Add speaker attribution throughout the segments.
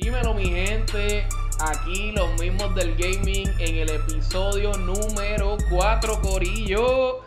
Speaker 1: Dímelo mi gente, aquí los mismos del gaming en el episodio número 4 Corillo.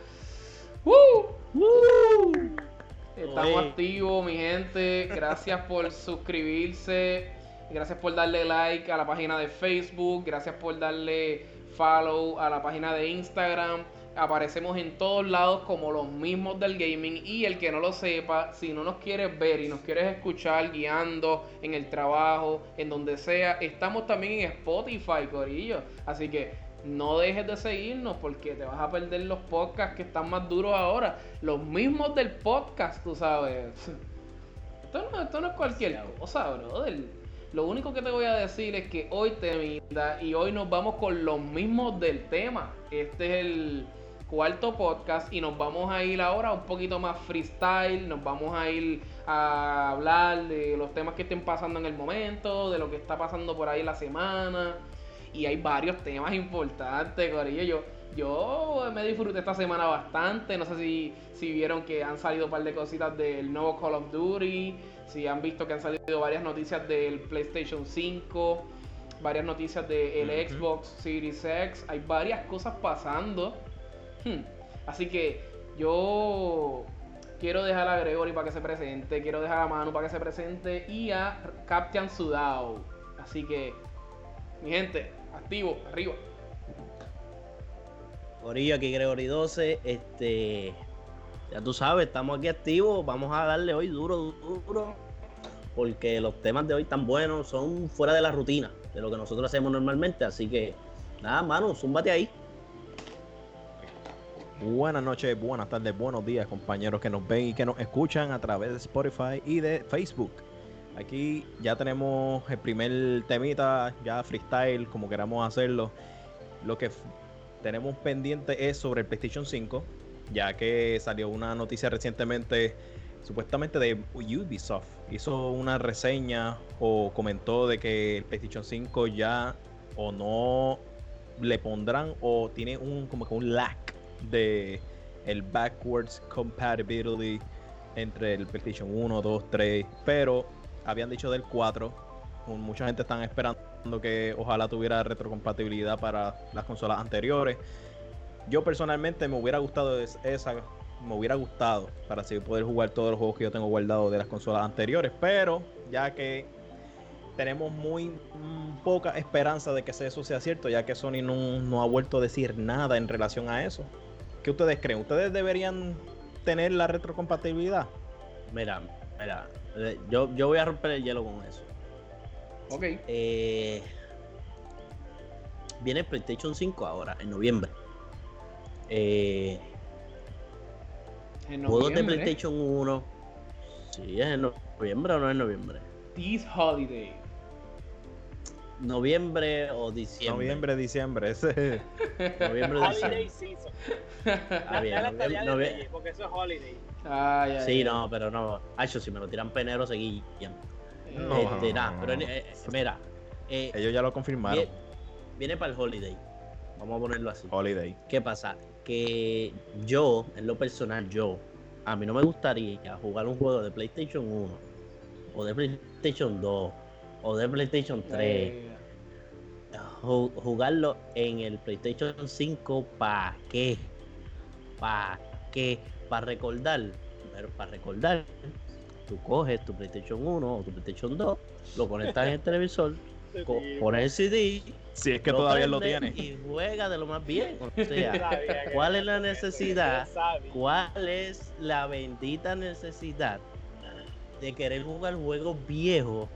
Speaker 1: Estamos activos mi gente, gracias por suscribirse, gracias por darle like a la página de Facebook, gracias por darle follow a la página de Instagram aparecemos en todos lados como los mismos del gaming y el que no lo sepa, si no nos quieres ver y nos quieres escuchar guiando en el trabajo, en donde sea, estamos también en Spotify, Corillo. Así que no dejes de seguirnos porque te vas a perder los podcasts que están más duros ahora. Los mismos del podcast, tú sabes. Esto no, esto no es cualquier cosa, brother. Lo único que te voy a decir es que hoy te y hoy nos vamos con los mismos del tema. Este es el cuarto podcast y nos vamos a ir ahora un poquito más freestyle, nos vamos a ir a hablar de los temas que estén pasando en el momento, de lo que está pasando por ahí la semana. Y hay varios temas importantes, Corillo. Yo, yo me disfruté esta semana bastante. No sé si, si vieron que han salido un par de cositas del nuevo Call of Duty. Si han visto que han salido varias noticias del PlayStation 5. Varias noticias del Xbox Series X. Hay varias cosas pasando Hmm. Así que yo quiero dejar a Gregory para que se presente, quiero dejar a Manu para que se presente y a Captain Sudao. Así que, mi gente, activo, arriba.
Speaker 2: Corillo, aquí Gregory 12, este, ya tú sabes, estamos aquí activos, vamos a darle hoy duro, duro, porque los temas de hoy tan buenos, son fuera de la rutina, de lo que nosotros hacemos normalmente, así que, nada, Manu, zúmbate ahí.
Speaker 3: Buenas noches, buenas tardes, buenos días compañeros que nos ven y que nos escuchan a través de Spotify y de Facebook. Aquí ya tenemos el primer temita, ya freestyle, como queramos hacerlo. Lo que tenemos pendiente es sobre el PlayStation 5, ya que salió una noticia recientemente, supuestamente de Ubisoft. Hizo una reseña o comentó de que el PlayStation 5 ya o no le pondrán o tiene un como que un lag de el backwards compatibility entre el PlayStation 1, 2, 3, pero habían dicho del 4. Mucha gente están esperando que ojalá tuviera retrocompatibilidad para las consolas anteriores. Yo personalmente me hubiera gustado esa, me hubiera gustado para así poder jugar todos los juegos que yo tengo guardados de las consolas anteriores, pero ya que tenemos muy mm, poca esperanza de que eso sea cierto, ya que Sony no, no ha vuelto a decir nada en relación a eso. ¿Qué ustedes creen? ¿Ustedes deberían tener la retrocompatibilidad?
Speaker 2: Mira, mira, eh, yo, yo voy a romper el hielo con eso.
Speaker 1: Ok.
Speaker 2: Eh, viene PlayStation 5 ahora, en noviembre. Eh, ¿En juegos de PlayStation 1. Sí, es en noviembre o no es en noviembre.
Speaker 1: This holiday
Speaker 2: noviembre o diciembre.
Speaker 3: Noviembre, diciembre, ese.
Speaker 4: noviembre, holiday season. Ah, bien, porque eso es holiday.
Speaker 2: Ah, sí, no, pero no. Hacho, si me lo tiran penero, seguí. No, este, nada, pero eh, mira.
Speaker 3: Eh, Ellos ya lo confirmaron.
Speaker 2: Viene, para el holiday. Vamos a ponerlo así.
Speaker 3: Holiday.
Speaker 2: ¿Qué pasa? Que yo, en lo personal, yo, a mí no me gustaría jugar un juego de PlayStation 1 o de PlayStation 2 o de PlayStation 3 jugarlo en el PlayStation 5, ¿para qué? ¿Para qué? Para recordar. Pero para recordar, tú coges tu PlayStation 1 o tu PlayStation 2, lo conectas en el televisor, pones el CD.
Speaker 3: Si es que todavía lo tienes.
Speaker 2: Y juega de lo más bien. O sea, ¿cuál es la necesidad? ¿Cuál es la bendita necesidad de querer jugar juegos viejos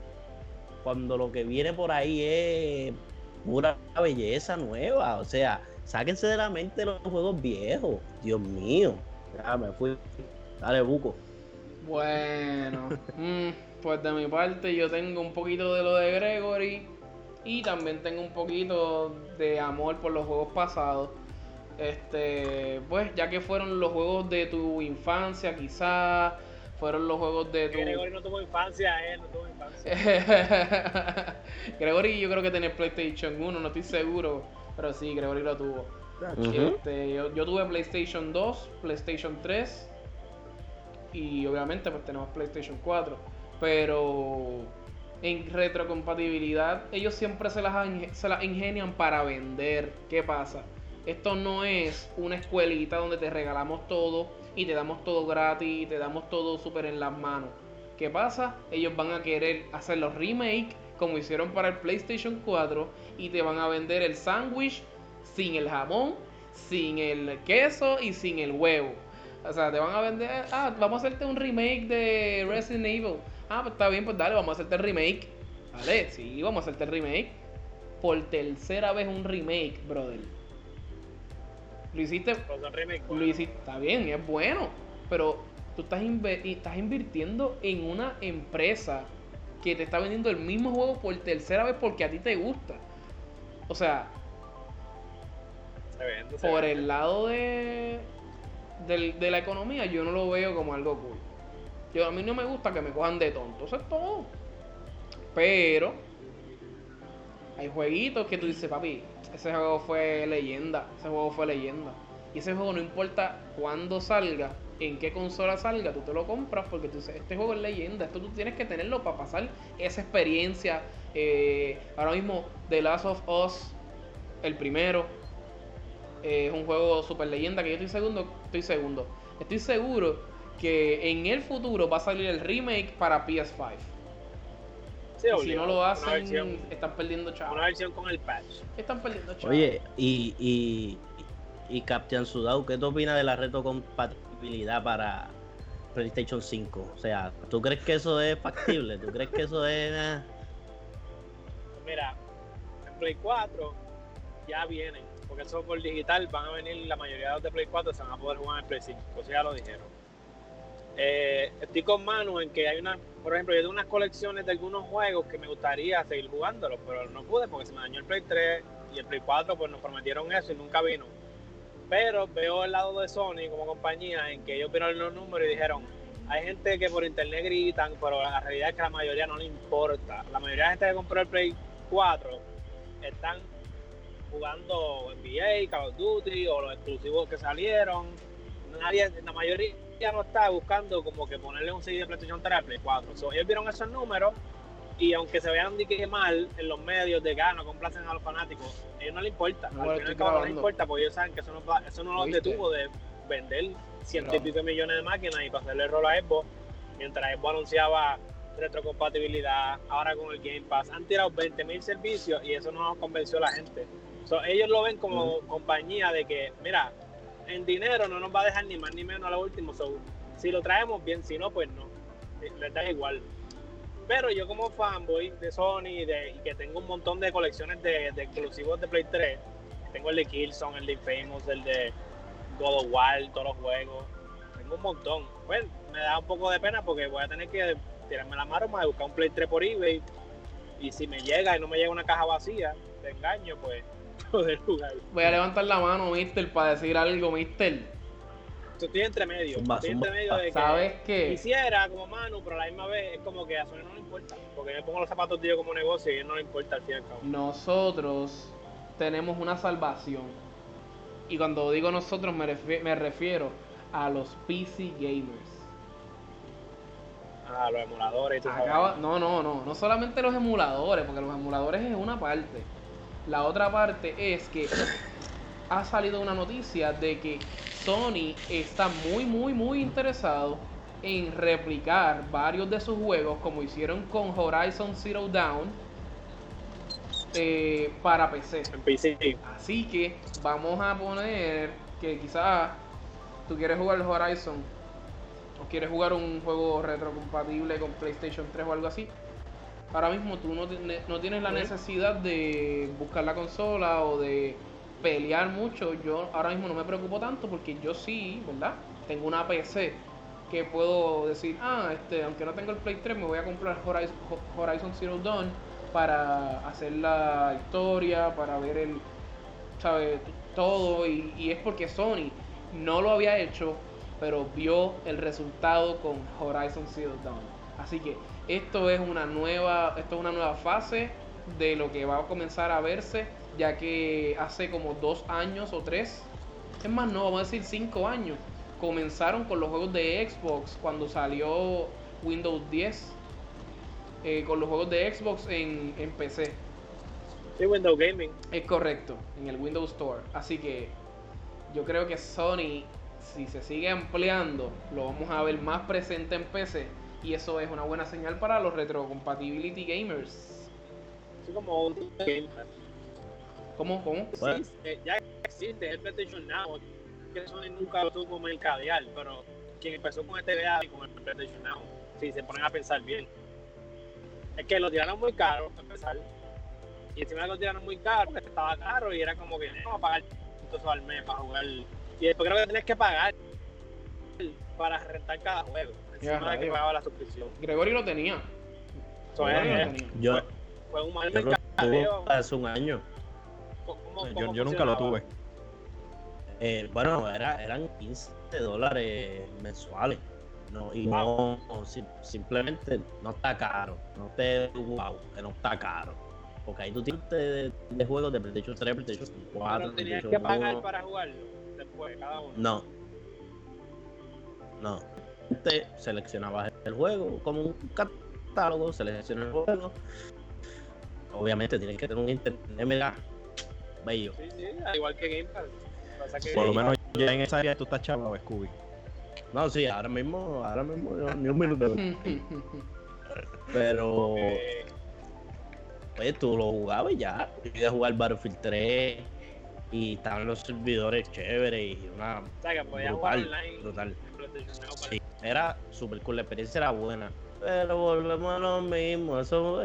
Speaker 2: cuando lo que viene por ahí es pura belleza nueva. O sea, sáquense de la mente los juegos viejos. Dios mío. Ya me fui. Dale, buco.
Speaker 1: Bueno, mm, pues de mi parte yo tengo un poquito de lo de Gregory y también tengo un poquito de amor por los juegos pasados. Este, pues ya que fueron los juegos de tu infancia, quizás fueron los juegos de tu.
Speaker 4: Gregory no tuvo infancia, él no tuvo infancia.
Speaker 1: Gregory yo creo que tenía PlayStation 1, no estoy seguro, pero sí, Gregory lo tuvo. este, yo, tuve PlayStation 2, PlayStation 3 y obviamente pues tenemos PlayStation 4, pero en retrocompatibilidad, ellos siempre se las, se las ingenian para vender. ¿Qué pasa? Esto no es una escuelita donde te regalamos todo y te damos todo gratis te damos todo súper en las manos. ¿Qué pasa? Ellos van a querer hacer los remakes como hicieron para el PlayStation 4 y te van a vender el sándwich sin el jamón, sin el queso y sin el huevo. O sea, te van a vender, ah, vamos a hacerte un remake de Resident Evil. Ah, pues está bien, pues dale, vamos a hacerte el remake. Vale, sí, vamos a hacerte el remake. Por tercera vez un remake, brother. Lo hiciste. Lo hiciste, está bien, es bueno. Pero tú estás, estás invirtiendo en una empresa que te está vendiendo el mismo juego por tercera vez porque a ti te gusta. O sea, por el lado de, de, la economía, yo no lo veo como algo cool. Yo, a mí no me gusta que me cojan de tonto, eso es todo. Pero hay jueguitos que tú dices, papi, ese juego fue leyenda, ese juego fue leyenda. Y ese juego no importa cuándo salga, en qué consola salga, tú te lo compras porque tú este juego es leyenda, esto tú tienes que tenerlo para pasar esa experiencia. Eh, ahora mismo, The Last of Us, el primero, eh, es un juego super leyenda que yo estoy segundo, estoy segundo. Estoy seguro que en el futuro va a salir el remake para PS5. Si no lo hacen, están perdiendo chavos.
Speaker 4: Una versión con el patch.
Speaker 1: Están perdiendo chavos.
Speaker 2: Oye, y, y, y Captain Sudau, ¿qué te opinas de la retrocompatibilidad para PlayStation 5? O sea, ¿tú crees que eso es factible? ¿Tú crees que eso es.? Eh?
Speaker 4: Mira, en Play 4 ya vienen porque el software digital van a venir la mayoría de los de Play 4 se van a poder jugar en Play 5, eso ya lo dijeron. Eh, estoy con Manu en que hay una, por ejemplo, yo tengo unas colecciones de algunos juegos que me gustaría seguir jugándolos, pero no pude porque se me dañó el Play 3 y el Play 4 pues nos prometieron eso y nunca vino. Pero veo el lado de Sony como compañía en que ellos vieron los números y dijeron, hay gente que por internet gritan, pero la realidad es que la mayoría no le importa. La mayoría de gente que compró el Play 4 están jugando NBA, Call of Duty o los exclusivos que salieron. Nadie, la mayoría ya no está buscando como que ponerle un CD de PlayStation 3 al Play 4. ellos vieron esos números y aunque se vean que mal en los medios de que ah, no complacen a los fanáticos, a ellos no les importa. No, al final no les importa porque ellos saben que eso no, eso no los detuvo de vender ciento y pico millones de máquinas y para hacerle rol a Xbox mientras Xbox anunciaba retrocompatibilidad, ahora con el Game Pass. Han tirado 20.000 servicios y eso no convenció a la gente ellos lo ven como compañía de que, mira, en dinero no nos va a dejar ni más ni menos a lo último. si lo traemos bien, si no, pues no. Les da igual. Pero yo como fanboy de Sony de, y que tengo un montón de colecciones de, exclusivos de Play 3, tengo el de Killzone, el de Famous, el de God of War, todos los juegos, tengo un montón. Pues me da un poco de pena porque voy a tener que tirarme la maroma de buscar un Play 3 por eBay y si me llega y no me llega una caja vacía de engaño, pues
Speaker 1: Voy a levantar la mano, mister, para decir algo, mister.
Speaker 4: Estoy entre medio. Estoy entre medio de que
Speaker 1: ¿Sabes qué?
Speaker 4: quisiera como Manu, pero a la misma vez es como que a Sony no le importa. Porque me pongo los zapatos de como negocio y a él no le importa al fin y al cabo.
Speaker 1: Nosotros tenemos una salvación. Y cuando digo nosotros me, me refiero a los PC gamers.
Speaker 4: Ah, los emuladores y
Speaker 1: Acaba... No, no, no. No solamente los emuladores, porque los emuladores es una parte. La otra parte es que ha salido una noticia de que Sony está muy, muy, muy interesado en replicar varios de sus juegos, como hicieron con Horizon Zero Dawn, eh, para PC. Así que vamos a poner que quizás tú quieres jugar Horizon o quieres jugar un juego retrocompatible con PlayStation 3 o algo así ahora mismo tú no, no tienes la necesidad de buscar la consola o de pelear mucho. Yo ahora mismo no me preocupo tanto porque yo sí, ¿verdad? Tengo una PC que puedo decir, ah, este, aunque no tengo el Play 3, me voy a comprar Horizon, Horizon Zero Dawn para hacer la historia, para ver el, ¿sabes? Todo. Y, y es porque Sony no lo había hecho, pero vio el resultado con Horizon Zero Dawn. Así que esto es una nueva, esto es una nueva fase de lo que va a comenzar a verse, ya que hace como dos años o tres, es más, no, vamos a decir cinco años, comenzaron con los juegos de Xbox cuando salió Windows 10. eh, con los juegos de Xbox en, en PC.
Speaker 4: Sí, Windows Gaming.
Speaker 1: Es correcto, en el Windows Store. Así que yo creo que Sony, si se sigue ampliando, lo vamos a ver más presente en PC. Y eso es una buena señal para los retrocompatibility gamers.
Speaker 4: Así como
Speaker 1: ¿Cómo? ¿Cómo?
Speaker 4: Existe, ya existe el PlayStation Now. Que Sony nunca lo tuvo mercadear, pero quien empezó con este idea y con el PlayStation Now, si se ponen a pensar bien. Es que lo tiraron muy caro, a empezar. Y encima lo tiraron muy caro, porque estaba caro y era como que no a pagar eso al mes para jugar. Y después creo que tenés que pagar para rentar cada juego. Encima de que pagaba la suscripción.
Speaker 1: Gregory lo tenía.
Speaker 4: Gregory
Speaker 2: lo tenía. Yo, fue un mal mercadeo. Hace un año.
Speaker 3: ¿Cómo, yo, yo nunca lo tuve.
Speaker 2: Eh, bueno, era, eran 15 dólares mensuales. No, y no, simplemente no está caro. No te wow, que no está caro. Porque ahí tú tienes de, de juegos de PlayStation 3, PlayStation 4.
Speaker 4: Pero tenías que pagar para jugarlo después, cada uno.
Speaker 2: No. No. Te seleccionabas el juego como un catálogo, seleccionas el juego. Obviamente tienes que tener un internet mega bello.
Speaker 4: Sí, sí, igual que Game Pass.
Speaker 3: Por lo menos ya en esa área tú estás chavo, Scooby.
Speaker 2: No, sí, ahora mismo, ahora mismo, ni un minuto. Pero. Oye, tú lo jugabas ya. Yo iba a jugar Battlefield 3 y estaban los servidores chéveres y una.
Speaker 4: O sea, que podías jugar online. Brutal.
Speaker 2: Sí, era súper cool, la experiencia era buena. Pero volvemos a lo mismo. Eso.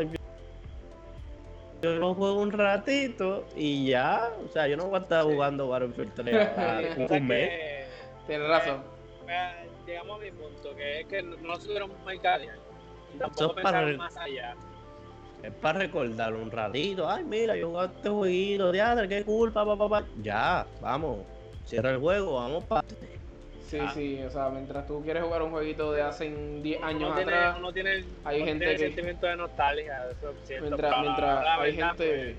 Speaker 2: Yo, lo juego un ratito y ya. O sea, yo no voy a estar jugando Battlefield 3
Speaker 1: un mes. Tienes razón
Speaker 4: llegamos a mi punto, que es que no estuvieron muy calientes. Tampoco pensaron más allá.
Speaker 2: Es para recordar un ratito. Ay, mira, yo jugué este jueguito, de qué culpa, papá, papá. Ya, vamos. Cierra el juego, vamos para.
Speaker 1: Sí, sí, o sea, mientras tú quieres jugar un jueguito de hace 10 años atrás,
Speaker 4: uno tiene,
Speaker 1: hay gente que.
Speaker 4: sentimiento de nostalgia, eso
Speaker 1: Mientras, mientras hay gente.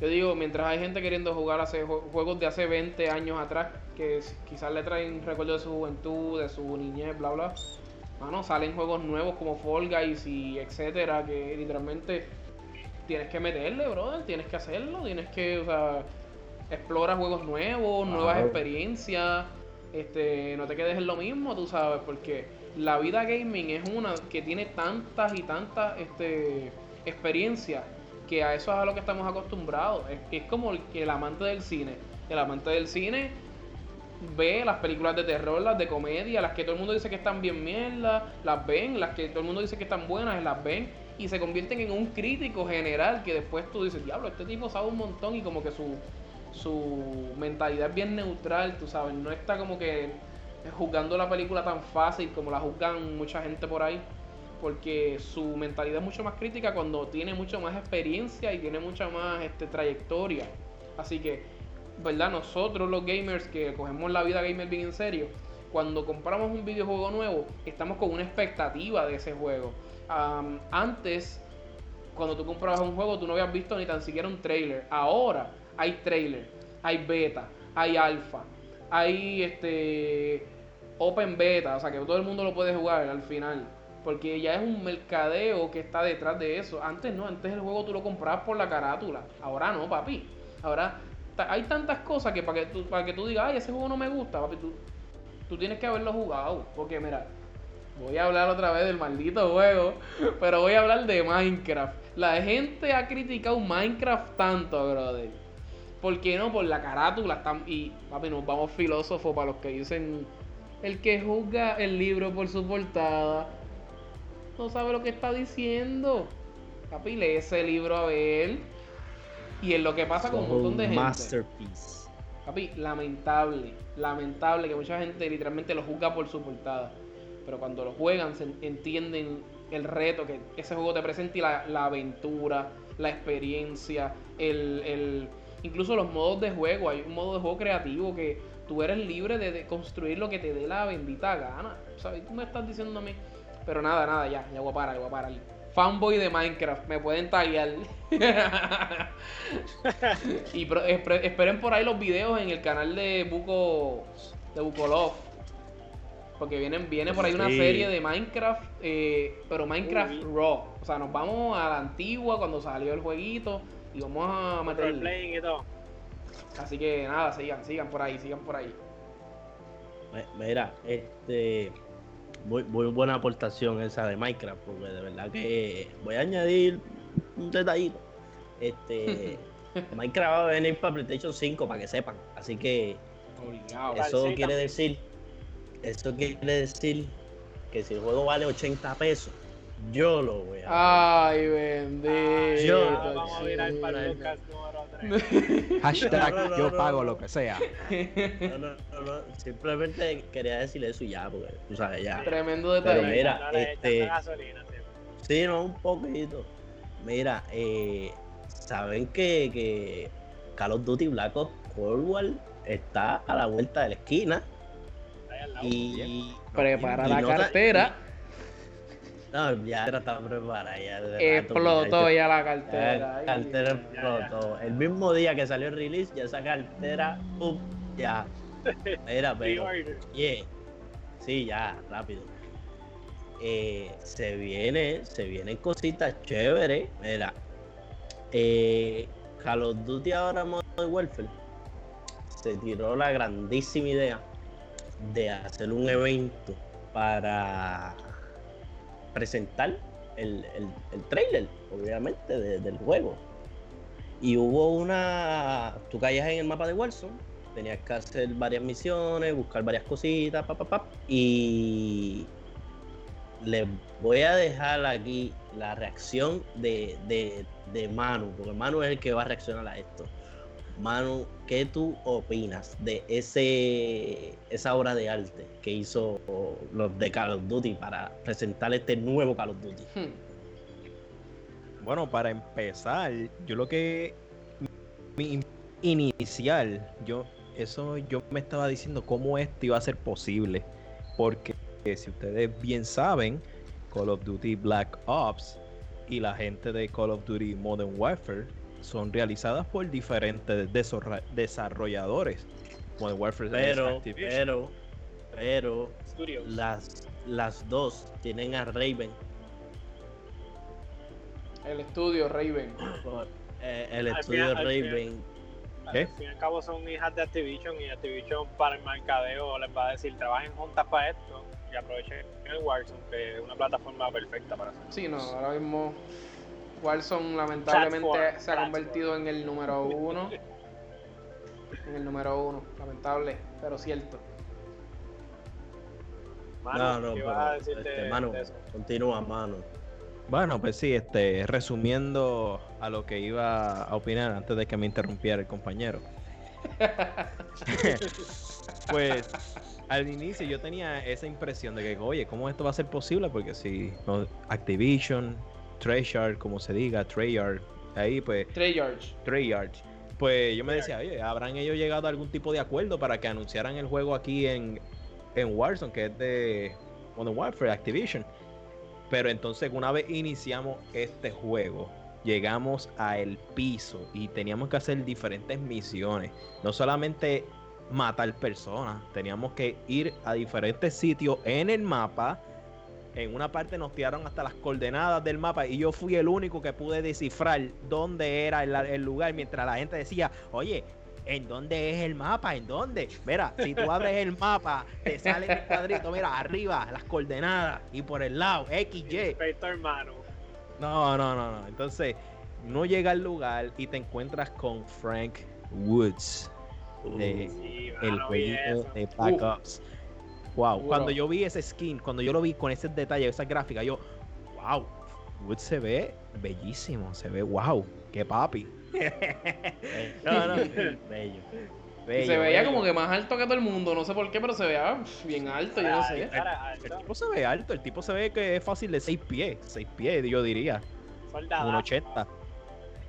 Speaker 1: Yo digo, mientras hay gente queriendo jugar hace juegos de hace 20 años atrás, que quizás le traen recuerdos de su juventud, de su niñez, bla, bla. Bueno, salen juegos nuevos como Fall Guys y etcétera, que literalmente tienes que meterle, brother, tienes que hacerlo, tienes que, o sea, explora juegos nuevos, nuevas experiencias, este, no te quedes en lo mismo, tú sabes, porque la vida gaming es una que tiene tantas y tantas este, experiencias que a eso es a lo que estamos acostumbrados. Es, es como el, el amante del cine. El amante del cine ve las películas de terror, las de comedia, las que todo el mundo dice que están bien mierda, las ven, las que todo el mundo dice que están buenas, las ven y se convierten en un crítico general que después tú dices, diablo, este tipo sabe un montón y como que su, su mentalidad es bien neutral, tú sabes, no está como que juzgando la película tan fácil como la juzgan mucha gente por ahí porque su mentalidad es mucho más crítica cuando tiene mucho más experiencia y tiene mucha más este, trayectoria. Así que, ¿verdad? Nosotros los gamers que cogemos la vida gamer bien en serio, cuando compramos un videojuego nuevo, estamos con una expectativa de ese juego. antes, cuando tú comprabas un juego, tú no habías visto ni tan siquiera un trailer. Ahora hay trailer, hay beta, hay alfa, hay este open beta, o sea que todo el mundo lo puede jugar al final. Porque ya es un mercadeo que está detrás de eso. Antes no, antes el juego tú lo comprabas por la carátula. Ahora no, papi. Ahora hay tantas cosas que para que tú, para que tú digas, ay, ese juego no me gusta, papi, tú, tú tienes que haberlo jugado. Porque mira, voy a hablar otra vez del maldito juego, pero voy a hablar de Minecraft. La gente ha criticado Minecraft tanto, brother. ¿Por qué no? Por la carátula. Y, papi, nos vamos filósofos para los que dicen, el que juzga el libro por su portada no sabe lo que está diciendo. Papi, lee ese libro a ver. Y es lo que pasa con un montón de gente.
Speaker 2: Masterpiece.
Speaker 1: Papi, lamentable. Lamentable que mucha gente literalmente lo juzga por su portada. Pero cuando lo juegan, se entienden el reto que ese juego te presenta y la, aventura, la experiencia, el, el, incluso los modos de juego. Hay un modo de juego creativo que tú eres libre de, construir lo que te dé la bendita gana. ¿Sabes? Tú me estás diciendo a mí pero nada, nada, ya, ya voy a parar, voy a parar. Fanboy de Minecraft, me pueden taggear. y esperen por ahí los videos en el canal de Buco de Bukolov. Porque vienen, viene por ahí una serie de Minecraft, eh, pero Minecraft Raw. O sea, nos vamos a la antigua cuando salió el jueguito y vamos a meter.
Speaker 4: y todo.
Speaker 1: Así que nada, sigan, sigan por ahí, sigan por ahí.
Speaker 2: Mira, este. Muy, muy buena aportación esa de Minecraft, porque de verdad que voy a añadir un detallito. Este. Minecraft va a venir para PlayStation 5 para que sepan. Así que eso quiere decir. Eso quiere decir que si el juego vale 80 pesos, yo lo voy
Speaker 1: a Ay, bendito.
Speaker 2: yo
Speaker 4: lo vamos a podcast número
Speaker 3: 3. Hashtag yo pago lo que sea.
Speaker 2: No, no, no, Simplemente quería decirle eso ya, porque tú sabes ya.
Speaker 1: Tremendo detalle.
Speaker 2: Pero mira, este. Sí, no, un poquito. Mira, eh, saben que, que Call of Duty Black Ops Cold War está a la vuelta de la esquina. Y
Speaker 1: prepara la cartera.
Speaker 2: No, ya está preparada. Ya
Speaker 1: explotó ya la cartera.
Speaker 2: La cartera explotó. El mismo día que salió el release, ya esa cartera, ¡pum! ya. Era, pero. Yeah. Sí, ya, rápido. Eh, se viene, se vienen cositas chéveres. Mira, eh, Call of Duty ahora Modern Warfare se tiró la grandísima idea de hacer un evento para presentar el, el, trailer, obviamente, del juego. Y hubo una. Tú caías en el mapa de Warzone, tenías que hacer varias misiones, buscar varias cositas, pa, y les voy a dejar aquí la reacción de, de, de Manu, porque Manu es el que va a reaccionar a esto. Manu, ¿qué tú opinas de ese esa obra de arte que hizo los de Call of Duty para presentar este nuevo Call of Duty? Hmm.
Speaker 3: Bueno, para empezar, yo lo que mi inicial, yo eso yo me estaba diciendo cómo esto iba a ser posible, porque si ustedes bien saben, Call of Duty Black Ops y la gente de Call of Duty Modern Warfare son realizadas por diferentes desarrolladores.
Speaker 2: Modern Warfare pero, pero, pero las, las dos tienen a Raven.
Speaker 1: El estudio Raven.
Speaker 2: Eh, el estudio Raven.
Speaker 4: Al fin y al cabo son hijas de Activision y Activision para el mercadeo les va a decir trabajen juntas para esto y aprovechen el Warzone que es una plataforma perfecta para hacerlo.
Speaker 1: Sí, no, ahora mismo Warzone lamentablemente se ha convertido en el número uno. en el número uno, lamentable, pero cierto.
Speaker 2: no, no, pero, este, mano, continúa, mano.
Speaker 3: Bueno, pues sí, este, resumiendo a lo que iba a opinar antes de que me interrumpiera el compañero. pues al inicio yo tenía esa impresión de que, oye, ¿cómo esto va a ser posible? Porque si Activision, Treyarch, como se diga, Treyarch, ahí pues...
Speaker 1: Treyarch.
Speaker 3: Treyarch. Pues yo me decía, oye, ¿habrán ellos llegado a algún tipo de acuerdo para que anunciaran el juego aquí en, en Warzone, que es de Modern Warfare, Activision? Pero entonces una vez iniciamos este juego, llegamos a el piso y teníamos que hacer diferentes misiones. No solamente matar personas, teníamos que ir a diferentes sitios en el mapa en una parte nos tiraron hasta las coordenadas del mapa y yo fui el único que pude descifrar dónde era el, lugar mientras la gente decía, oye, ¿en dónde es el mapa? ¿En dónde? Mira, si tú abres el mapa, te sale el cuadrito, mira, arriba, las coordenadas y por el lado, X, Y.
Speaker 4: hermano.
Speaker 3: No, no, no, no. Entonces, no llega al lugar y te encuentras con Frank Woods. De el jueguito de Black Wow, cuando yo vi ese skin, cuando yo lo vi con ese detalle, esa gráfica, yo, wow, Wood se ve bellísimo, se ve wow, qué papi.
Speaker 2: no, no, bello.
Speaker 1: se veía como que más alto que todo el mundo, no sé por qué, pero se veía bien alto, yo no sé.
Speaker 3: El, tipo se ve alto, el tipo se ve que es fácil de 6 pies, 6 pies, yo diría. Un 80.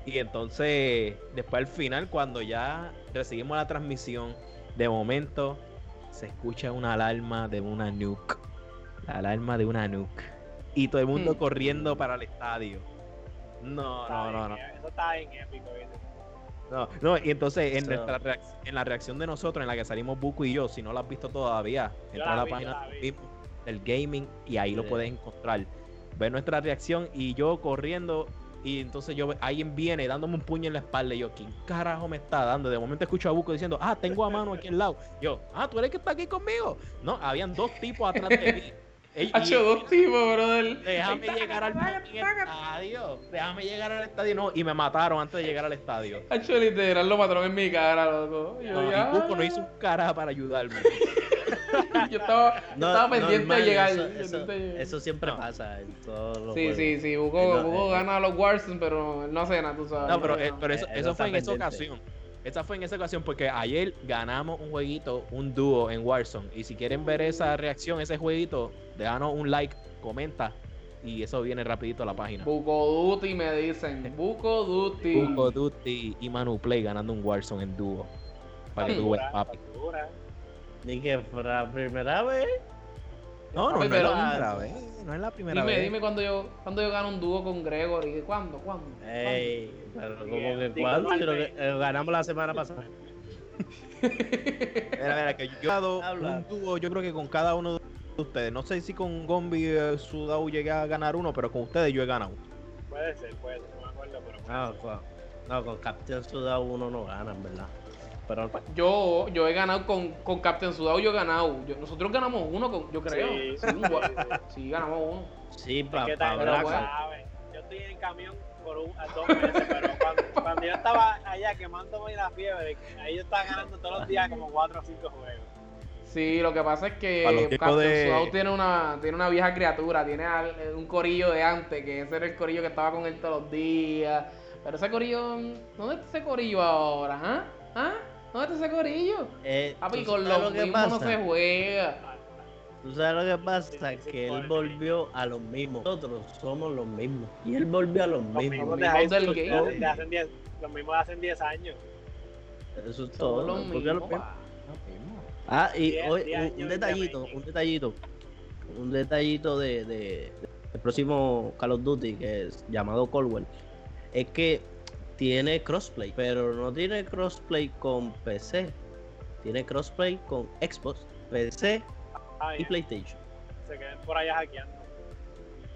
Speaker 3: Y entonces, después al final, cuando ya recibimos la transmisión, de momento se escucha una alarma de una nuke. La alarma de una nuke. Y todo el mundo hmm. corriendo para el estadio. No, no, no, no.
Speaker 4: Eso está en épico,
Speaker 3: No, no, y entonces en, nuestra en la reacción de nosotros, en la que salimos Buku y yo, si no lo has visto todavía, entra a la, página del gaming y ahí lo puedes encontrar. ve nuestra reacción y yo corriendo y entonces yo alguien viene dándome un puño en la espalda y yo, ¿quién carajo me está dando? De momento escucho a Buco diciendo, ah, tengo a mano aquí al lado. Yo, ah, tú eres el que está aquí conmigo. No, habían dos tipos atrás de mí.
Speaker 1: Ha hecho dos tipos, brother.
Speaker 3: Déjame llegar al estadio. Déjame llegar al estadio. No, y me mataron antes de llegar al estadio.
Speaker 1: hecho literal lo mataron en mi cara, loco.
Speaker 3: Yo, no, y Buco no hizo un cara para ayudarme.
Speaker 1: yo estaba, estaba pendiente de llegar.
Speaker 2: Eso, siempre pasa en todos los
Speaker 1: Sí, sí, sí. Buco, Buco gana a los Warzone, pero no hace nada, tú sabes.
Speaker 3: No, pero, eh, pero eso, eso fue en esa ocasión. Esa fue en esa ocasión porque ayer ganamos un jueguito, un dúo en Warzone. Y si quieren ver esa reacción, ese jueguito, déjanos un like, comenta. Y eso viene rapidito a la página.
Speaker 1: Buco Duty me dicen. Buco Duty.
Speaker 3: Buco Duty y Manu Play ganando un Warzone en dúo. Para que tú veas, papi.
Speaker 2: Que fuera la primera vez.
Speaker 3: No, no, no, es la primera vez. No es la primera
Speaker 1: dime,
Speaker 3: vez.
Speaker 1: Dime cuando yo, cuando yo gano un dúo con Gregory. ¿Cuándo? ¿Cuándo?
Speaker 2: Ey, pero como que cuándo? Que eh, ganamos la semana pasada.
Speaker 3: mira, mira, que yo he dado un dúo, yo creo que con cada uno de ustedes. No sé si con Gombi eh, Sudau llegué a ganar uno, pero con ustedes yo he ganado.
Speaker 4: Puede ser, puede ser, no me acuerdo, pero.
Speaker 2: Ah, no, con Captain Sudau uno no gana, en verdad.
Speaker 1: Yo, yo he ganado con, con Captain Sudao, yo he ganado. nosotros ganamos uno, con, yo creo. Sí, ganamos uno.
Speaker 2: Sí, papá.
Speaker 4: Yo estoy en camión por un, a dos meses, pero cuando, yo estaba allá quemándome la fiebre, ahí yo estaba ganando todos los días como cuatro o cinco juegos.
Speaker 1: Sí, lo que pasa es que Captain de... tiene una, tiene una vieja criatura, tiene un corillo de antes, que ese era el corillo que estaba con él todos los días. Pero ese corillo, ¿dónde está ese corillo ahora? ¿Ah? ¿Ah? ¿Dónde está ese corillo?
Speaker 2: Eh,
Speaker 1: Papi, con los mismos no se juega.
Speaker 2: ¿Tú sabes lo que pasa? Que él volvió a los mismos. Nosotros somos los mismos. Y él volvió a los, mismos.
Speaker 4: De de diez, los mismos de hace 10 años.
Speaker 2: Eso es todo. Los mismos, ah, y hoy, un, detallito, un detallito. Un detallito de, de, del próximo Call of Duty que es llamado Coldwell. Es que tiene crossplay, pero no tiene crossplay con PC. Tiene crossplay con Xbox, PC ah, y PlayStation.
Speaker 4: Se queden por allá hackeando.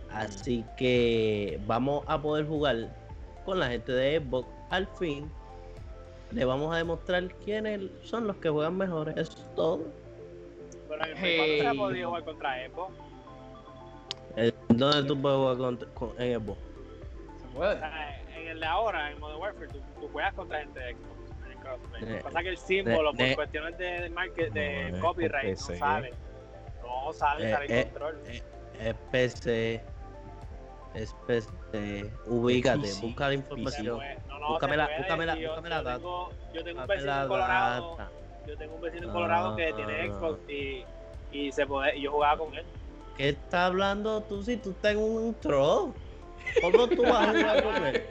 Speaker 2: Así que vamos a poder jugar con la gente de Xbox. Al fin, le vamos a demostrar quiénes son los que juegan mejores. Eso es todo.
Speaker 4: Pero en el se ha podido jugar contra Xbox.
Speaker 2: ¿Dónde tú puedes jugar con, en Xbox?
Speaker 4: Se puede el de ahora, en Modern Warfare, tú, tú juegas contra gente de Xbox. Lo que pasa es que el símbolo, por cuestiones de, market, de copyright, no sale. No sale, sale en control.
Speaker 2: es PC. Es PC. Ubícate, busca la información. No, no, búscame la, búscame la, búscame la data.
Speaker 4: Yo tengo un vecino en Colorado. Yo tengo un vecino en Colorado que tiene Xbox y, y se puede, y yo jugaba con él.
Speaker 2: ¿Qué estás hablando tú si tú estás en un troll? ¿Cómo tú vas a jugar con él?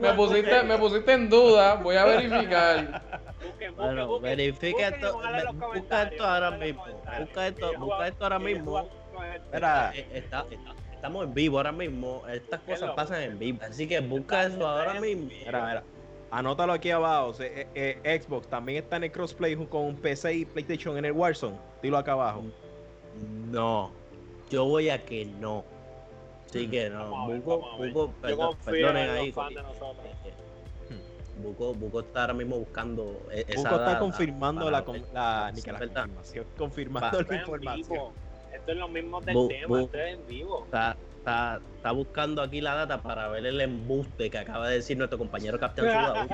Speaker 1: Me pusiste, me pusiste en duda, voy a verificar.
Speaker 2: bueno, verifica esto, busca esto ahora mismo. Busca esto, busca esto ahora mismo. Espera, eh, está, estamos en vivo ahora mismo. Estas cosas pasan en vivo. Así que busca eso ahora mismo.
Speaker 3: Mira, mira. Anótalo aquí abajo. Eh, eh, Xbox también está en el crossplay con PC y PlayStation en el Warzone. Dilo acá abajo.
Speaker 2: No. Yo voy a que no. Sí que no, Buco, Buco, perdón, perdonen ahí. Buco, Buco está ahora mismo buscando e-, esa
Speaker 3: Buco está confirmando la, la, confirmación, confirmando la información.
Speaker 4: Esto es lo mismo del tema, esto es en vivo.
Speaker 2: Está, está, está, buscando aquí la data para ver el embuste que acaba de decir nuestro compañero Captain Sudau.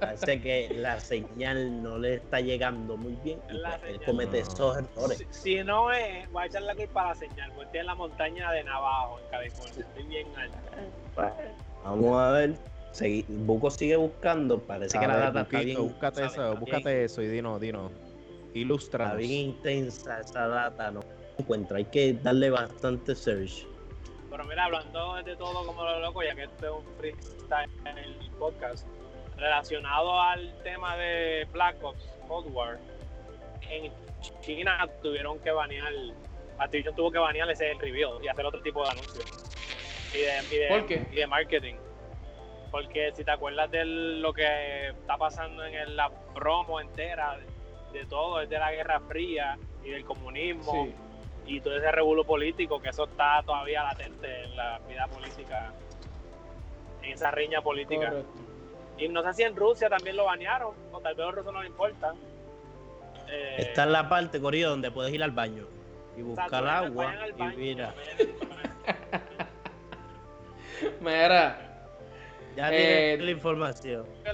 Speaker 2: Parece que la señal no le está llegando muy bien y pues, él comete esos errores.
Speaker 4: Si, no es, voy a echar la culpa a la señal, porque estoy en la montaña de Navajo, en California, estoy bien.
Speaker 2: Pues, vamos a ver. Buco sigue buscando, parece que la data está bien.
Speaker 3: Búscate eso, búscate eso y dino, dino. Ilustra.
Speaker 2: Está bien intensa esa data, ¿no? Encuentra, hay que darle bastante search.
Speaker 4: Pero mira, hablando de todo como lo loco, ya que esto es un freestyle en el podcast, relacionado al tema de Black Ops Cold War, en China tuvieron que banear, Activision tuvo que banear ese reveal y hacer otro tipo de anuncios. Y de,
Speaker 1: ¿Por qué?
Speaker 4: y de marketing. Porque si te acuerdas de lo que está pasando en la promo entera de todo, es de la Guerra Fría y del comunismo. Y todo ese revuelo político, que eso está todavía latente en la vida política, en esa riña política.
Speaker 1: Correcto.
Speaker 4: Y no sé si en Rusia también lo banearon, o tal vez a los rusos no le importa. Eh,
Speaker 2: Está en la parte, Corillo, donde puedes ir al baño y
Speaker 4: o sea,
Speaker 2: buscar agua y
Speaker 4: baño,
Speaker 2: mira,
Speaker 1: Mira,
Speaker 2: ya
Speaker 1: Eh,
Speaker 2: tienes la información.
Speaker 4: Lo,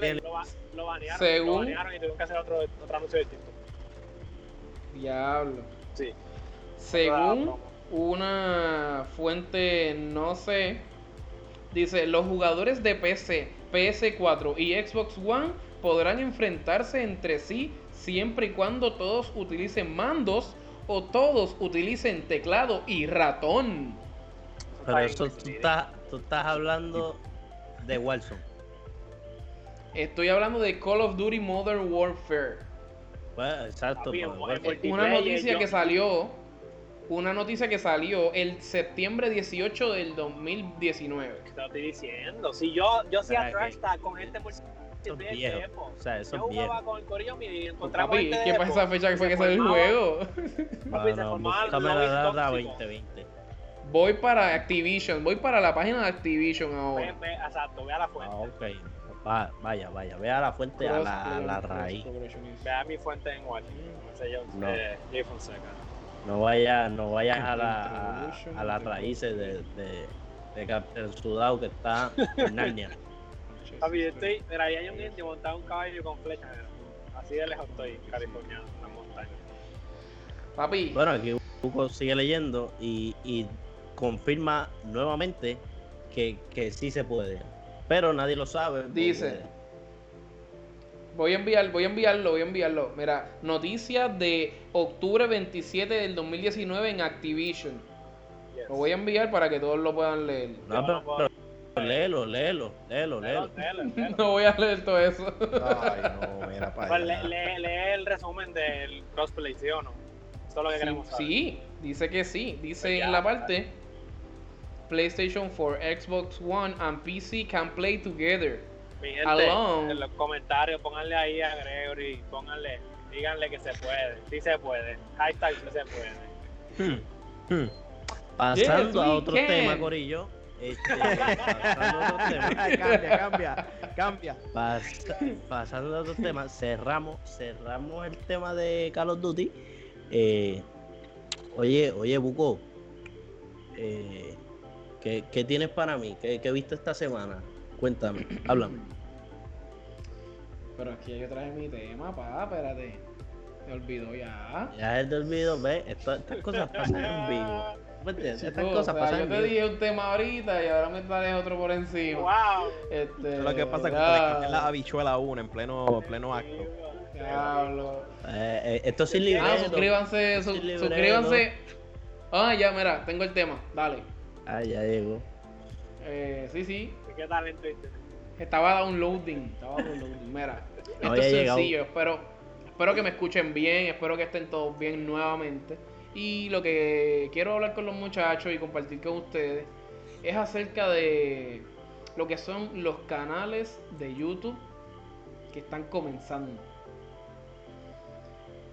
Speaker 4: lo banearon,
Speaker 1: Según-
Speaker 4: lo banearon y tuvieron que hacer otro, otro anuncio distinto.
Speaker 1: diablo.
Speaker 4: Sí.
Speaker 1: Según una fuente, no sé, dice, los jugadores de PC, PS4 y Xbox One podrán enfrentarse entre sí siempre y cuando todos utilicen mandos o todos utilicen teclado y ratón.
Speaker 2: Pero eso
Speaker 4: bien
Speaker 2: tú estás, tú estás hablando de Warzone.
Speaker 1: Estoy hablando de Call of Duty Modern Warfare.
Speaker 2: Pues, exacto. Pues, bueno,
Speaker 1: Una noticia que salió, una noticia que salió el septiembre 18 del 2019.
Speaker 4: Te lo estoy diciendo. Si yo, yo hacía
Speaker 2: Para
Speaker 4: trash talk con gente de Epo.
Speaker 2: O sea, eso
Speaker 4: Yo jugaba con el corillo y encontraba
Speaker 1: Papi,
Speaker 4: de
Speaker 1: ¿qué pasa esa fecha que fue que salió el
Speaker 4: formaba-
Speaker 1: juego?
Speaker 4: Papi, se tóxicos.
Speaker 2: 2020.
Speaker 1: Voy para Activision, voy para la página de Activision
Speaker 4: Ve,
Speaker 1: ahora.
Speaker 4: ve, exacto, ve a la fuente.
Speaker 2: Ah, ok. Va- vaya, vaya, vea la fuente a la, a la raíz.
Speaker 4: Ve a mi fuente en Washington. No sé yo,
Speaker 2: No.
Speaker 4: eh, Fonseca.
Speaker 2: No vaya, no vayas a, la, a, a las raíces de, de, de Captain Sudao que está en Narnia.
Speaker 4: Papi, yo estoy, mira, ahí hay un indio montado en un caballo con flecha. mira. Así de lejos estoy, en California, en la montaña.
Speaker 1: Papi,
Speaker 2: Bueno, aquí Hugo sigue leyendo y, y confirma nuevamente que, que sí se puede. Pero nadie lo sabe. porque-
Speaker 1: Dice. voy a enviar, voy a enviarlo, voy a enviarlo. Mira, noticias de octubre 27 del 2019 en Activision.
Speaker 4: Yes.
Speaker 1: Lo voy a enviar para que todos lo puedan leer.
Speaker 2: No, pero, pero léelo, léelo, léelo, léelo.
Speaker 4: Léelo.
Speaker 1: No voy a leer todo eso.
Speaker 3: Ay, no, mira para
Speaker 4: Pues lee, lee- lee el resumen del crossplay, ¿sí o no? Eso es lo que
Speaker 1: Sí,
Speaker 4: queremos saber.
Speaker 1: sí, dice que sí. Dice
Speaker 4: Pues ya,
Speaker 1: en la parte PlayStation 4, Xbox One and PC can play together.
Speaker 4: Mi gente,
Speaker 1: Alone.
Speaker 4: en los comentarios, pónganle ahí a Gregory, pónganle, díganle que se puede, sí se puede. Hashtag sí se puede.
Speaker 2: Hmm, hmm. Pasando
Speaker 1: Yes,
Speaker 2: a otro
Speaker 1: can.
Speaker 2: tema, Corillo. Este, pasando a otro tema.
Speaker 3: Ay, cambia, cambia, cambia.
Speaker 2: Pas- pasando a otro tema, cerramos, cerramos el tema de Call of Duty. Eh, oye, oye, Buco, eh, ¿qué, qué tienes para mí? ¿Qué, qué viste esta semana? Cuéntame, háblame.
Speaker 1: Pero aquí yo traje mi tema, pa, espérate. Me olvidó ya.
Speaker 2: Ya es del video, ve, esto- estas cosas pasan en vivo. ¿Me entiendes? Estas
Speaker 1: Chico,
Speaker 2: cosas
Speaker 1: o sea,
Speaker 2: pasan
Speaker 1: yo
Speaker 2: en
Speaker 1: te
Speaker 2: vivo.
Speaker 1: dije un tema ahorita y ahora me traes otro por encima.
Speaker 4: ¡Wow!
Speaker 1: Este,
Speaker 3: es lo que pasa cuando le cambian la habichuela a uno en pleno, pleno acto.
Speaker 1: Diablo.
Speaker 2: Eh, eh, esto sin
Speaker 1: Ah,
Speaker 2: libreto.
Speaker 1: suscríbanse, su-
Speaker 2: Sin libreto.
Speaker 1: suscríbanse. Ah, ya, mira, tengo el tema. Dale.
Speaker 2: Ah, ya llegó.
Speaker 1: Eh, sí, sí.
Speaker 4: ¿Qué talento viste?
Speaker 1: Estaba downloading. Estaba downloading. Mira, esto es sencillo. Espero, espero que me escuchen bien. Espero que estén todos bien nuevamente. Y lo que quiero hablar con los muchachos y compartir con ustedes es acerca de lo que son los canales de YouTube que están comenzando.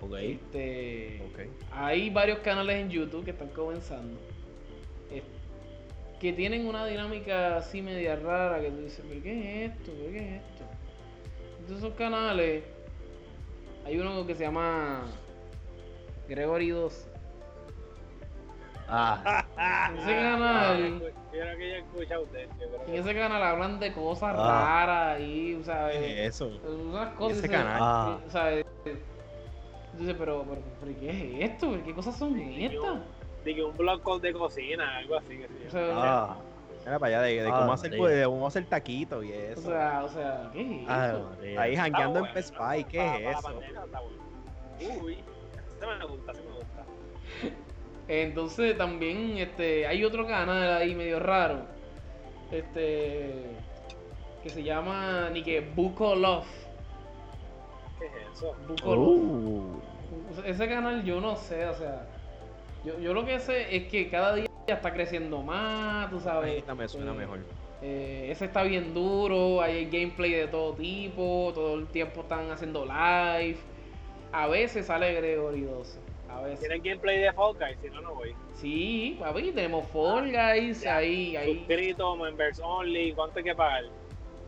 Speaker 2: Ok.
Speaker 1: Este,
Speaker 3: Ok.
Speaker 1: Hay varios canales en YouTube que están comenzando. eh, que tienen una dinámica así media rara. Que tú dices, ¿pero qué es esto? ¿Pero qué es esto? Entonces esos canales. Hay uno que se llama Gregory 2.
Speaker 2: Ah,
Speaker 1: En ese canal.
Speaker 4: Yo creo que ya escucha a usted. yo creo
Speaker 1: En ese canal hablan de cosas
Speaker 2: Ah.
Speaker 1: raras ahí, ¿sabes?
Speaker 3: ¿Qué es eso?
Speaker 1: Unas cosas.
Speaker 3: ese canal?
Speaker 2: Ah.
Speaker 1: ¿sabes? Entonces, pero, pero, pero, ¿qué es esto? ¿Qué cosas son estas?
Speaker 4: Dije un blog de cocina, algo así. Que
Speaker 1: O
Speaker 4: sí.
Speaker 2: ah,
Speaker 3: Mira para allá de, de
Speaker 2: Ah,
Speaker 3: cómo hacer,
Speaker 2: María.
Speaker 3: de cómo hacer taquitos y
Speaker 1: o
Speaker 3: eso.
Speaker 1: sea, o sea, ¿qué es
Speaker 2: ay,
Speaker 1: eso?
Speaker 3: Ahí jangueando en Best. Buy, ¿qué
Speaker 4: Para-
Speaker 3: es
Speaker 4: para
Speaker 3: eso?
Speaker 4: pandemia está bueno. Uy, ese me gusta, ese me gusta.
Speaker 1: Entonces también este hay otro canal ahí medio raro. Este que se llama ni que Buco Love.
Speaker 4: ¿Qué es eso?
Speaker 1: Buco Love.
Speaker 2: Uh,
Speaker 1: Ese canal yo no sé, o sea, yo, yo lo que sé es que cada día está creciendo más, tú sabes.
Speaker 3: Esta me suena
Speaker 1: Eh,
Speaker 3: mejor.
Speaker 1: eh, ese está bien duro, hay gameplay de todo tipo, todo el tiempo están haciendo live. A veces sale Gregory 12, A.
Speaker 4: ¿Tienen gameplay de Fall Guys? Si no, no voy.
Speaker 1: Sí, papi, tenemos Fall Guys ahí, ahí.
Speaker 4: Suscrito, members only, ¿cuánto hay que pagar?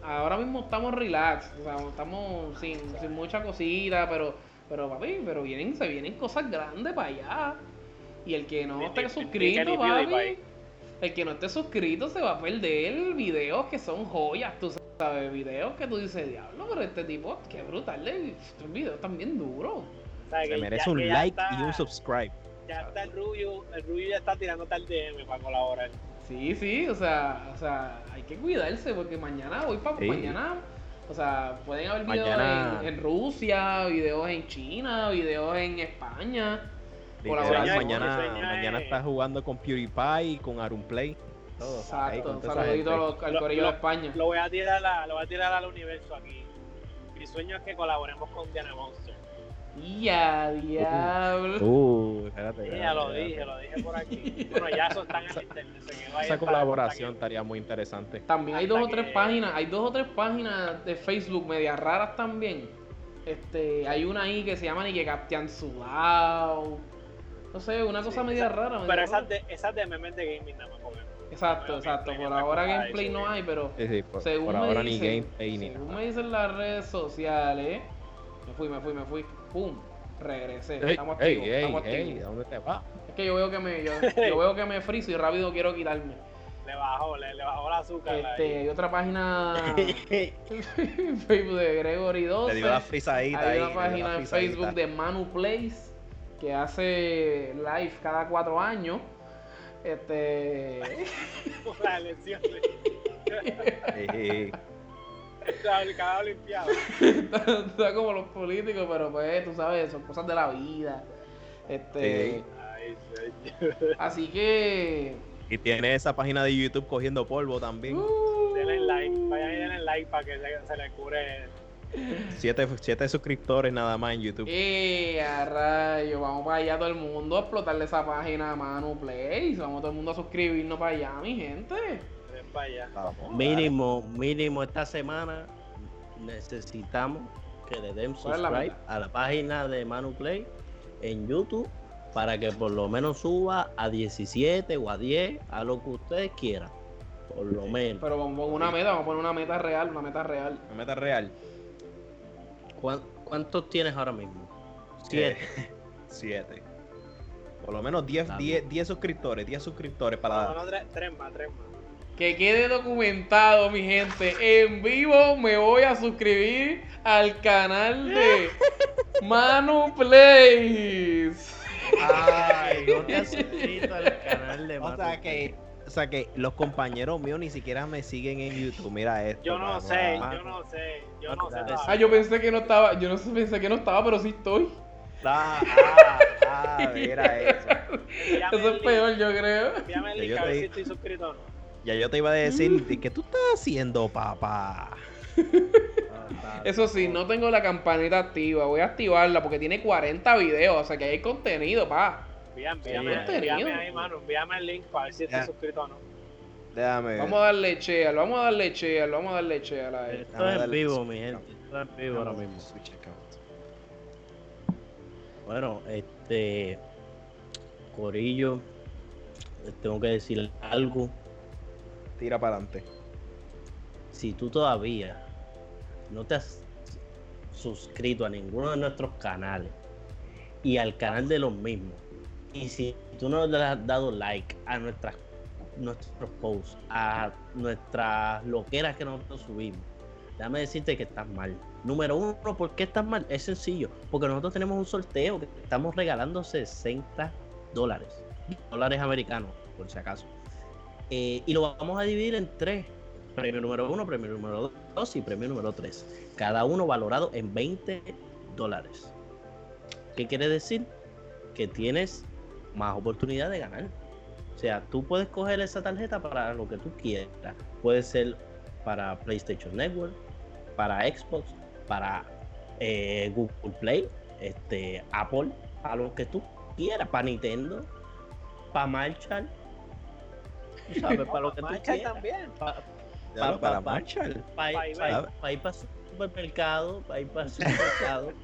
Speaker 1: Ahora mismo estamos relax, o sea, estamos sin, sin mucha cosita, pero, pero papi, pero vienen, se vienen cosas grandes para allá. Y el que no esté suscrito, papi, el que no esté suscrito se va a perder videos que son joyas, tú sabes, videos que tú dices, diablo, pero este tipo, qué brutal, eh, estos videos están bien duros.
Speaker 3: Se merece
Speaker 4: ya-
Speaker 3: un like
Speaker 4: está-
Speaker 3: y un subscribe.
Speaker 4: Ya está el Rubio, el Rubio ya está tirando tal DM para colaborar.
Speaker 1: Sí, sí, o sea, o sea, hay que cuidarse porque mañana voy para
Speaker 3: Sí.
Speaker 1: mañana, o sea, pueden haber videos
Speaker 3: Mañana-
Speaker 1: en, en Rusia, videos en China, videos en España.
Speaker 3: Literal, mañana, mañana
Speaker 4: es-
Speaker 3: está jugando con PewDiePie y con Arunplay. Todo.
Speaker 1: Exacto,
Speaker 3: esa
Speaker 1: saludito a
Speaker 3: gente.
Speaker 1: los- al
Speaker 4: Lo-
Speaker 1: corillo
Speaker 4: lo-
Speaker 1: de España.
Speaker 4: Lo voy a tirar a, lo voy a tirar al universo aquí. Mi sueño es que colaboremos con Diana Monster.
Speaker 1: Ya, diablo.
Speaker 3: Uh, espérate,
Speaker 4: Sí,
Speaker 3: espérate,
Speaker 4: ya lo dije, lo dije por aquí. Bueno, ya eso está en el internet. se quedó ahí
Speaker 3: Esa colaboración estaría muy interesante.
Speaker 1: También hay dos o tres
Speaker 4: que-
Speaker 1: páginas, hay dos o tres páginas de Facebook medias raras también. Este, hay una ahí que se llama ni que Captain Sudao. No sé, una cosa
Speaker 4: Sí,
Speaker 1: media
Speaker 4: esa-
Speaker 1: rara. media
Speaker 4: Pero esas de, esas de memes de gaming nada más
Speaker 1: Exacto,
Speaker 4: Bueno,
Speaker 1: exacto. Por
Speaker 4: no
Speaker 1: ahora gameplay no hay, pero
Speaker 3: Sí, sí, por,
Speaker 1: según
Speaker 3: por
Speaker 1: me
Speaker 3: ahora
Speaker 1: dicen,
Speaker 3: ni gameplay ni
Speaker 1: según
Speaker 3: nada.
Speaker 1: me dicen las redes sociales, me fui, me fui, me fui, pum, regresé.
Speaker 3: Ey,
Speaker 1: estamos
Speaker 3: ey,
Speaker 1: activos,
Speaker 3: ey,
Speaker 1: estamos
Speaker 3: ey,
Speaker 1: activos.
Speaker 3: ¿a dónde te vas?
Speaker 1: Es que yo veo que me, yo, yo veo que me friso y rápido quiero quitarme.
Speaker 4: le bajó, le, le bajó el azúcar.
Speaker 1: Este, hay otra página en Facebook de Gregory 12.
Speaker 3: Le dio la frisadita
Speaker 1: Hay
Speaker 3: ahí.
Speaker 1: una página en. Facebook de Manu Place que hace live cada cuatro años. Este.
Speaker 4: Las elecciones. Cada olimpiada.
Speaker 1: está, está como los políticos, pero pues tú sabes, son cosas de la vida. Este.
Speaker 3: Sí.
Speaker 4: Ay, señor.
Speaker 1: Así que.
Speaker 3: Y tiene esa página de YouTube cogiendo polvo también.
Speaker 1: uh,
Speaker 4: Denle like, vayan y denle like para que se, se le cure.
Speaker 3: Siete, siete suscriptores nada más en YouTube.
Speaker 1: ¡Eh, a rayo! Vamos para allá todo el mundo a explotarle esa página a Manu Place. Vamos todo el mundo a suscribirnos para allá, mi gente.
Speaker 4: Ven para allá.
Speaker 3: Vamos,
Speaker 2: Mínimo, mínimo esta semana necesitamos que le den
Speaker 1: ¿Cuál es la
Speaker 2: subscribe
Speaker 1: meta?
Speaker 2: a la página de Manu Play en YouTube para que por lo menos suba a 17 o a 10, a lo que ustedes quieran. Por lo menos.
Speaker 1: Pero vamos a poner una meta, vamos a poner una meta real, una meta real.
Speaker 3: Una meta real.
Speaker 2: ¿Cuán- ¿Cuántos tienes ahora mismo? Siete.
Speaker 3: Eh, siete. Por lo menos 10
Speaker 2: Está
Speaker 3: 10 10 suscriptores, 10 suscriptores
Speaker 4: No,
Speaker 3: para...
Speaker 4: no, tres, tres más, tres más.
Speaker 1: Que quede documentado, mi gente. En vivo me voy a suscribir al canal de Manu Plays.
Speaker 2: Ay, no te has suscrito al canal de
Speaker 3: O
Speaker 2: Manu
Speaker 3: sea
Speaker 2: Play.
Speaker 3: que, o sea que los compañeros míos ni siquiera me siguen en YouTube. Mira esto.
Speaker 4: Yo no
Speaker 3: mano.
Speaker 4: sé, yo no sé, yo
Speaker 2: ah,
Speaker 4: no sé.
Speaker 2: ah,
Speaker 1: Ah, yo pensé que no estaba, yo no sé, pensé que no estaba, pero sí estoy.
Speaker 3: Ah, ah, ah, mira eso.
Speaker 1: Eso es peor, yo creo.
Speaker 4: Envíame el link a ver si estoy suscrito o no.
Speaker 3: Ya yo te iba a decir, ¿y ¿qué tú estás haciendo, papá?
Speaker 1: Eso sí, no tengo la campanita activa. Voy a activarla porque tiene 40 videos. O sea que hay contenido, pa.
Speaker 4: Envía- Envíame,
Speaker 1: Sí,
Speaker 4: envíame
Speaker 1: contenido.
Speaker 4: ahí, mano. Envíame el link para ver si
Speaker 3: Ya.
Speaker 4: suscrito o no.
Speaker 3: Déjame ver.
Speaker 1: Vamos a darle cheal, vamos a darle cheal, vamos a darle cheal a él.
Speaker 2: Esto es en vivo, mi gente. Esto es en vivo ahora mismo. Bueno, este. Corillo, tengo que decir algo.
Speaker 3: Tira para adelante.
Speaker 2: Si tú todavía no te has suscrito a ninguno de nuestros canales y al canal de los mismos, y si tú no le has dado like a nuestras nuestros posts, a nuestras loqueras que nosotros subimos, déjame decirte que estás mal. Número uno, ¿por qué estás mal? Es sencillo, porque nosotros tenemos un sorteo que estamos regalando 60 dólares, dólares americanos, por si acaso. Eh, y lo vamos a dividir en tres. Premio número uno, premio número dos y premio número tres. Cada uno valorado en 20 dólares. ¿Qué quiere decir? Que tienes más oportunidad de ganar. O sea, tú puedes coger esa tarjeta para lo que tú quieras. Puede ser para PlayStation Network, para Xbox, para eh, Google Play, este, Apple, a lo que tú quieras, para Nintendo, para Marshall. Tú sabes, para lo que tú quieras.
Speaker 4: también.
Speaker 2: Pa-
Speaker 3: Ya,
Speaker 2: Pa-
Speaker 3: para
Speaker 2: pa-
Speaker 3: Marshall.
Speaker 2: para
Speaker 4: Pa'
Speaker 2: ir para el supermercado, para ir para el supermercado.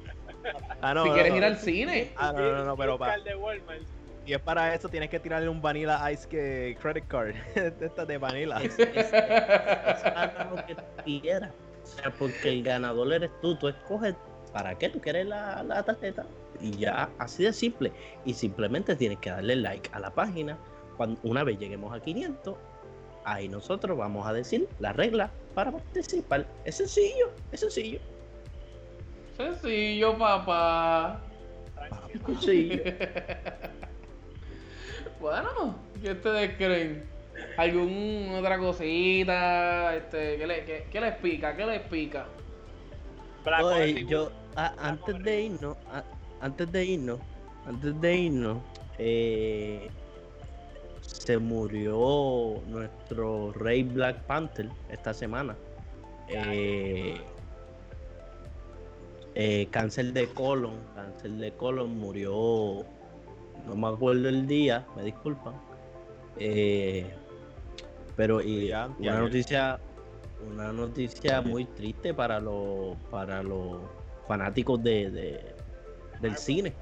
Speaker 3: Ah, no,
Speaker 1: si
Speaker 3: no,
Speaker 1: quieres
Speaker 3: no.
Speaker 1: ir al cine.
Speaker 3: Ah, no, no, no, pero
Speaker 4: Buscar
Speaker 3: pa-
Speaker 4: de Walmart.
Speaker 3: Y es para eso tienes que tirarle un Vanilla Ice que credit card. de estas de Vanilla.
Speaker 2: Es, es- es- es haga lo que quieras. O sea, porque el ganador eres tú. Tú escoges para qué tú quieres la, la tarjeta. Y ya, así de simple. Y simplemente tienes que darle like a la página. Cuando, una vez lleguemos a 500, ahí nosotros vamos a decir las reglas para participar. Es sencillo, es sencillo.
Speaker 1: Sencillo, papá.
Speaker 4: Tranquilo.
Speaker 2: sencillo.
Speaker 1: Bueno, ¿qué ustedes creen? ¿Alguna otra cosita? Este, ¿qué, le, qué, qué les pica? ¿Qué les pica?
Speaker 2: Oye, yo, a- antes de irnos, a- antes de irnos, antes de irnos, eh, se murió nuestro rey Black Panther esta semana. Eh, eh, cáncer de colon, cáncer de colon murió, no me acuerdo el día, me disculpan. Eh, pero y
Speaker 3: Ya,
Speaker 2: una
Speaker 3: ya,
Speaker 2: noticia, una noticia muy triste para los para los fanáticos de, de- del cine.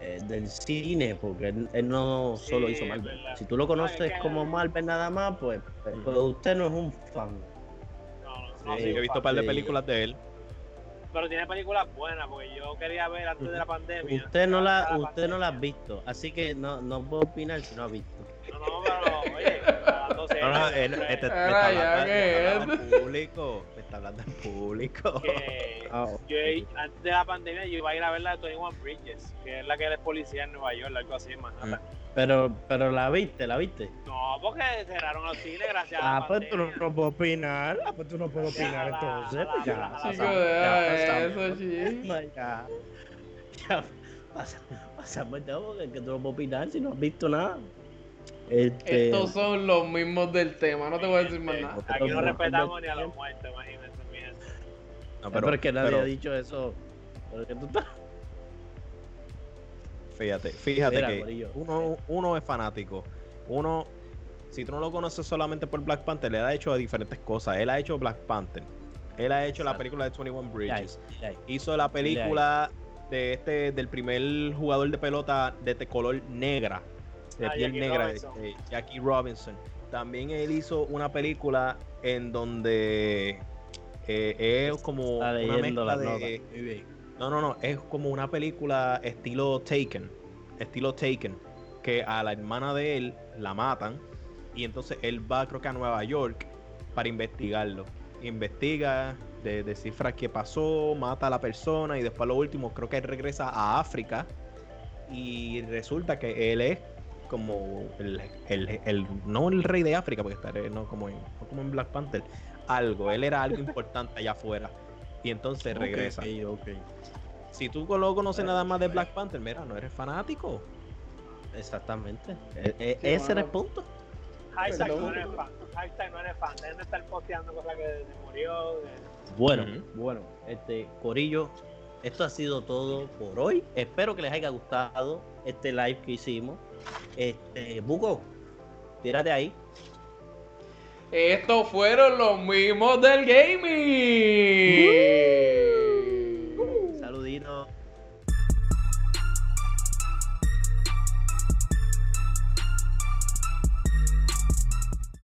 Speaker 2: Eh, del cine, porque él, él no
Speaker 4: Sí,
Speaker 2: solo hizo
Speaker 4: es
Speaker 2: Marvel.
Speaker 4: verdad.
Speaker 2: Si tú lo conoces como Marvel nada más, pues, pues, usted no es un fan.
Speaker 4: No, no, no
Speaker 2: Sí,
Speaker 3: Yo he visto un par de
Speaker 2: Sí.
Speaker 3: películas de él.
Speaker 4: Pero tiene películas buenas, porque yo quería ver antes de la pandemia.
Speaker 2: Usted no la, usted no la ha visto, así que no, no puedo opinar si no ha visto.
Speaker 4: No, no, pero, oye,
Speaker 3: No, no, él, este, está hablando, está al público. Me está hablando al público.
Speaker 4: que
Speaker 2: Ah,
Speaker 4: yo antes de la pandemia yo iba a ir a ver la de Tony One Bridges, que es la que él es policía en Nueva York, algo así en Manhattan.
Speaker 2: Pero, pero la viste, la viste.
Speaker 4: No, porque cerraron los cines gracias a
Speaker 2: Ah,
Speaker 4: la
Speaker 2: pues tú no, no puedes opinar. Ah, pues tú no puedes
Speaker 4: Ya,
Speaker 2: opinar
Speaker 4: la-
Speaker 2: entonces.
Speaker 4: la-
Speaker 2: pues ya, pasamos,
Speaker 1: Chico,
Speaker 2: ya pasamos.
Speaker 1: eso, chico.
Speaker 2: Ya, ya pasa- pasamos ya porque es que tú no puedes opinar si no has visto nada. Este,
Speaker 1: Estos son los mismos del tema, no te voy a decir más nada.
Speaker 4: Aquí no respetamos ni a los muertos, gente.
Speaker 3: No,
Speaker 2: pero, es que nadie
Speaker 3: pero
Speaker 2: ha dicho eso. Pero que tú estás-
Speaker 3: Fíjate, fíjate
Speaker 2: Mira,
Speaker 3: que uno, uno es fanático. Uno, si tú no lo conoces solamente por Black Panther, él ha hecho diferentes cosas. Él ha hecho Black Panther. Él ha hecho la película de 21 Bridges. Hizo la película de este del primer jugador de pelota de, te- color negra, de
Speaker 4: Ah,
Speaker 3: piel
Speaker 4: Jackie
Speaker 3: negra,
Speaker 4: Robinson.
Speaker 3: Jackie Robinson. También él hizo una película en donde eh, es como
Speaker 2: Está
Speaker 3: una mezcla de no, no, no, es como una película estilo Taken, estilo Taken, que a la hermana de él la matan y entonces él va creo que a Nueva York para investigarlo. Investiga, de, descifra qué pasó, mata a la persona y después lo último creo que él regresa a África y resulta que él es como el, el- el- no el rey de África porque estaré no como en, no como en Black Panther, algo, él era algo importante allá afuera y entonces regresa.
Speaker 2: Ok, ok.
Speaker 3: Si tú no conoces nada más de Black Panther, mira, no eres fanático.
Speaker 2: Exactamente. E- e-
Speaker 1: Sí,
Speaker 2: ese era el punto.
Speaker 4: Hashtag
Speaker 1: Perdón.
Speaker 4: no eres fan. Hashtag no eres fan. Dejen de estar posteando cosas que se murió. de-
Speaker 2: Bueno, bueno, este Corillo, esto ha sido todo por hoy. Espero que les haya gustado este live que hicimos. Este, Buco, tírate ahí.
Speaker 1: Estos fueron los mismos del gaming.